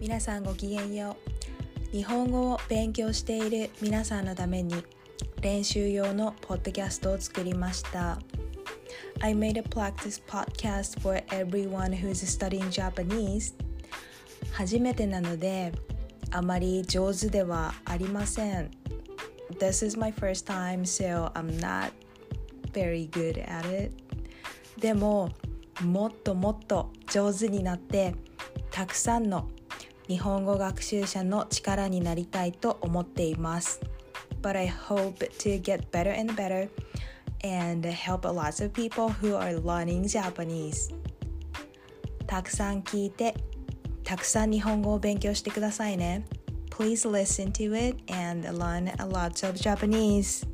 皆さんごきげんよう日本語を勉強している皆さんのために練習用のポッドキャストを作りました I made a practice podcast for everyone who's studying Japanese 初めてなのであまり上手ではありません This is my first time so I'm not very good at it でももっともっと上手になってたくさんの日本語学習者の力になりたいと思っています。But I hope to get better and better and help lots of people who are learning Japanese. たくさん聞いて、たくさん日本語を勉強してくださいね。Please listen to it and learn a lot of Japanese.